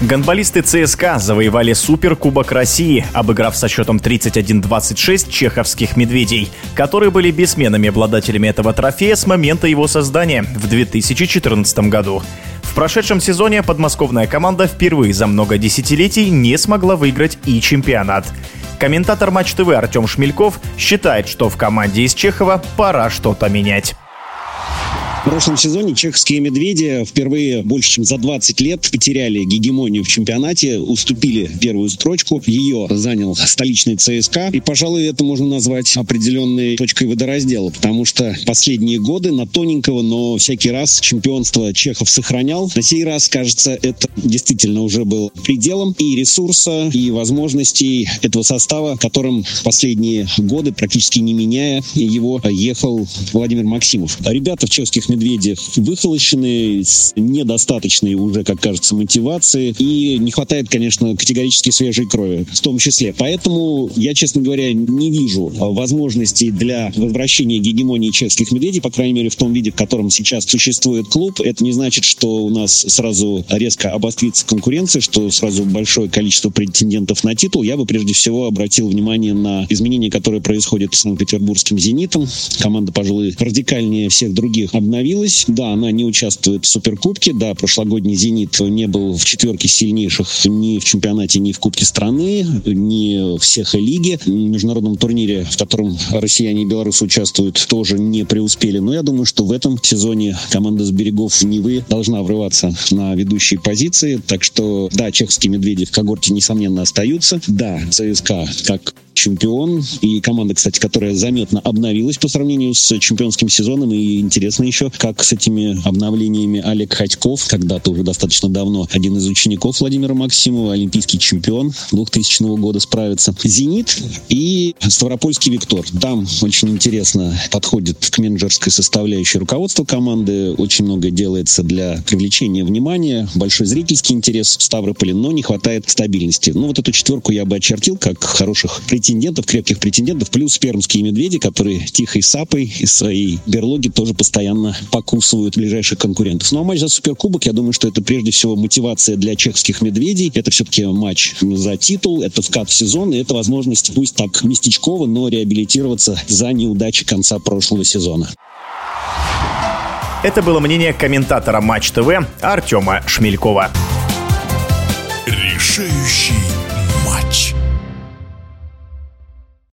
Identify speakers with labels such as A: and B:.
A: Гонболисты ЦСКА завоевали Суперкубок России, обыграв со счетом 31-26 чеховских «Медведей», которые были бессменными обладателями этого трофея с момента его создания в 2014 году. В прошедшем сезоне подмосковная команда впервые за много десятилетий не смогла выиграть и чемпионат. Комментатор Матч ТВ Артем Шмельков считает, что в команде из Чехова пора что-то менять.
B: В прошлом сезоне чехские «Медведи» впервые больше, чем за 20 лет потеряли гегемонию в чемпионате, уступили первую строчку. Ее занял столичный ЦСКА. И, пожалуй, это можно назвать определенной точкой водораздела, потому что последние годы на тоненького, но всякий раз чемпионство Чехов сохранял. На сей раз, кажется, это действительно уже был пределом и ресурса, и возможностей этого состава, которым последние годы, практически не меняя его, ехал Владимир Максимов. Ребята в чешских медведях выхолощены, с недостаточной уже, как кажется, мотивации. И не хватает, конечно, категорически свежей крови в том числе. Поэтому я, честно говоря, не вижу возможностей для возвращения гегемонии чешских медведей, по крайней мере, в том виде, в котором сейчас существует клуб. Это не значит, что у нас сразу резко обострится конкуренция, что сразу большое количество претендентов на титул. Я бы прежде всего обратил внимание на изменения, которые происходят с Санкт-Петербургским «Зенитом». Команда, пожалуй, радикальнее всех других обновилась остановилась. Да, она не участвует в Суперкубке. Да, прошлогодний «Зенит» не был в четверке сильнейших ни в чемпионате, ни в Кубке страны, ни в всех лиге. В международном турнире, в котором россияне и белорусы участвуют, тоже не преуспели. Но я думаю, что в этом сезоне команда с берегов Невы должна врываться на ведущие позиции. Так что, да, чехские «Медведи» в когорте, несомненно, остаются. Да, ЦСКА, как чемпион. И команда, кстати, которая заметно обновилась по сравнению с чемпионским сезоном. И интересно еще, как с этими обновлениями Олег Ходьков, когда-то уже достаточно давно один из учеников Владимира Максимова, олимпийский чемпион 2000 года справится. «Зенит» и Ставропольский «Виктор». Там очень интересно подходит к менеджерской составляющей руководства команды. Очень много делается для привлечения внимания. Большой зрительский интерес в Ставрополе, но не хватает стабильности. Ну, вот эту четверку я бы очертил как хороших претендентов претендентов, крепких претендентов, плюс пермские медведи, которые тихой сапой из своей берлоги тоже постоянно покусывают ближайших конкурентов. Ну а матч за Суперкубок, я думаю, что это прежде всего мотивация для чехских медведей. Это все-таки матч за титул, это вкат в сезон, и это возможность, пусть так местечково, но реабилитироваться за неудачи конца прошлого сезона.
A: Это было мнение комментатора Матч ТВ Артема Шмелькова.
C: Решающий